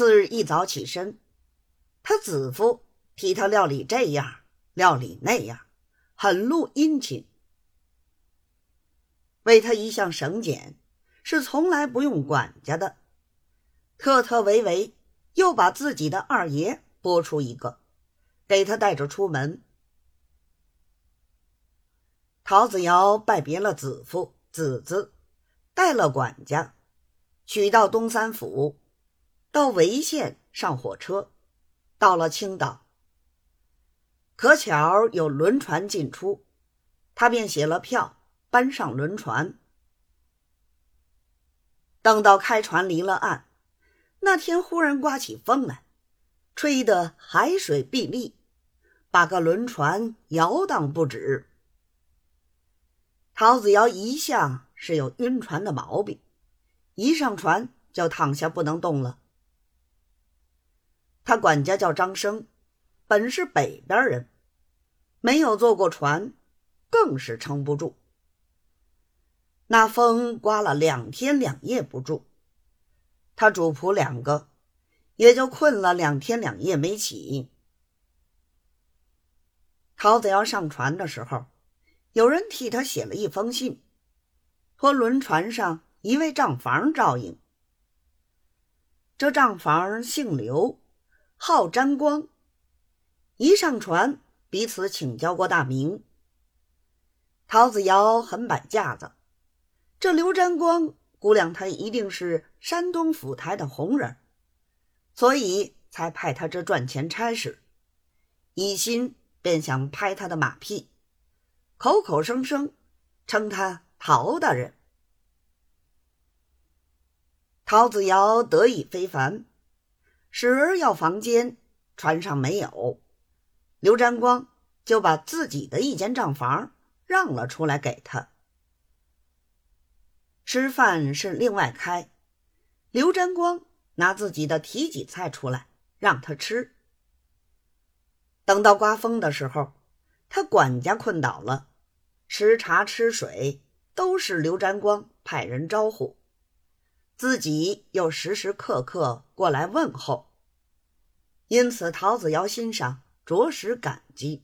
次日一早起身，他子夫替他料理这样，料理那样，很露殷勤，为他一向省俭，是从来不用管家的。特特为为，又把自己的二爷拨出一个，给他带着出门。陶子尧拜别了子父子子，带了管家，取到东三府。到潍县上火车，到了青岛，可巧有轮船进出，他便写了票，搬上轮船。等到开船离了岸，那天忽然刮起风来，吹得海水碧立，把个轮船摇荡不止。陶子尧一向是有晕船的毛病，一上船就躺下不能动了。他管家叫张生，本是北边人，没有坐过船，更是撑不住。那风刮了两天两夜不住，他主仆两个也就困了两天两夜没起。陶子要上船的时候，有人替他写了一封信，托轮船上一位账房照应。这账房姓刘。号沾光，一上船，彼此请教过大名。陶子尧很摆架子，这刘沾光估量他一定是山东府台的红人，所以才派他这赚钱差事，一心便想拍他的马屁，口口声声称他陶大人。陶子尧得意非凡。使儿要房间，船上没有，刘占光就把自己的一间账房让了出来给他。吃饭是另外开，刘占光拿自己的提己菜出来让他吃。等到刮风的时候，他管家困倒了，吃茶吃水都是刘占光派人招呼。自己又时时刻刻过来问候，因此陶子瑶心上着实感激。